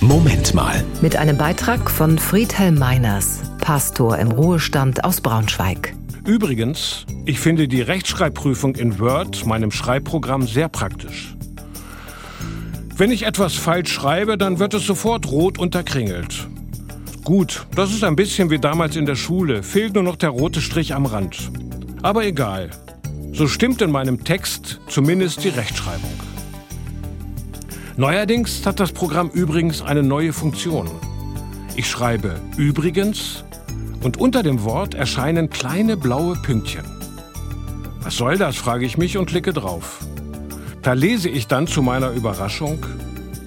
Moment mal. Mit einem Beitrag von Friedhelm Meiners, Pastor im Ruhestand aus Braunschweig. Übrigens, ich finde die Rechtschreibprüfung in Word, meinem Schreibprogramm, sehr praktisch. Wenn ich etwas falsch schreibe, dann wird es sofort rot unterkringelt. Gut, das ist ein bisschen wie damals in der Schule, fehlt nur noch der rote Strich am Rand. Aber egal, so stimmt in meinem Text zumindest die Rechtschreibung. Neuerdings hat das Programm übrigens eine neue Funktion. Ich schreibe übrigens und unter dem Wort erscheinen kleine blaue Pünktchen. Was soll das, frage ich mich und klicke drauf. Da lese ich dann zu meiner Überraschung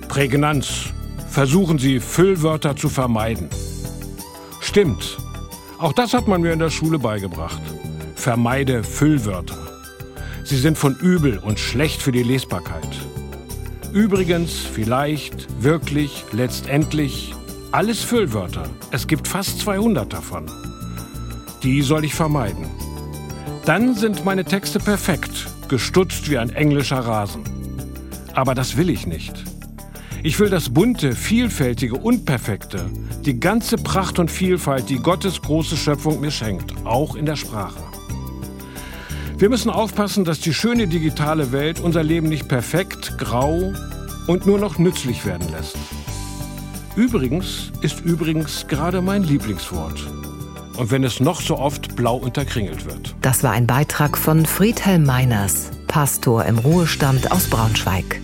Prägnanz. Versuchen Sie Füllwörter zu vermeiden. Stimmt. Auch das hat man mir in der Schule beigebracht. Vermeide Füllwörter. Sie sind von übel und schlecht für die Lesbarkeit. Übrigens, vielleicht, wirklich, letztendlich, alles Füllwörter. Es gibt fast 200 davon. Die soll ich vermeiden. Dann sind meine Texte perfekt, gestutzt wie ein englischer Rasen. Aber das will ich nicht. Ich will das bunte, vielfältige, unperfekte, die ganze Pracht und Vielfalt, die Gottes große Schöpfung mir schenkt, auch in der Sprache. Wir müssen aufpassen, dass die schöne digitale Welt unser Leben nicht perfekt, grau und nur noch nützlich werden lässt. Übrigens ist übrigens gerade mein Lieblingswort. Und wenn es noch so oft blau unterkringelt wird. Das war ein Beitrag von Friedhelm Meiners, Pastor im Ruhestand aus Braunschweig.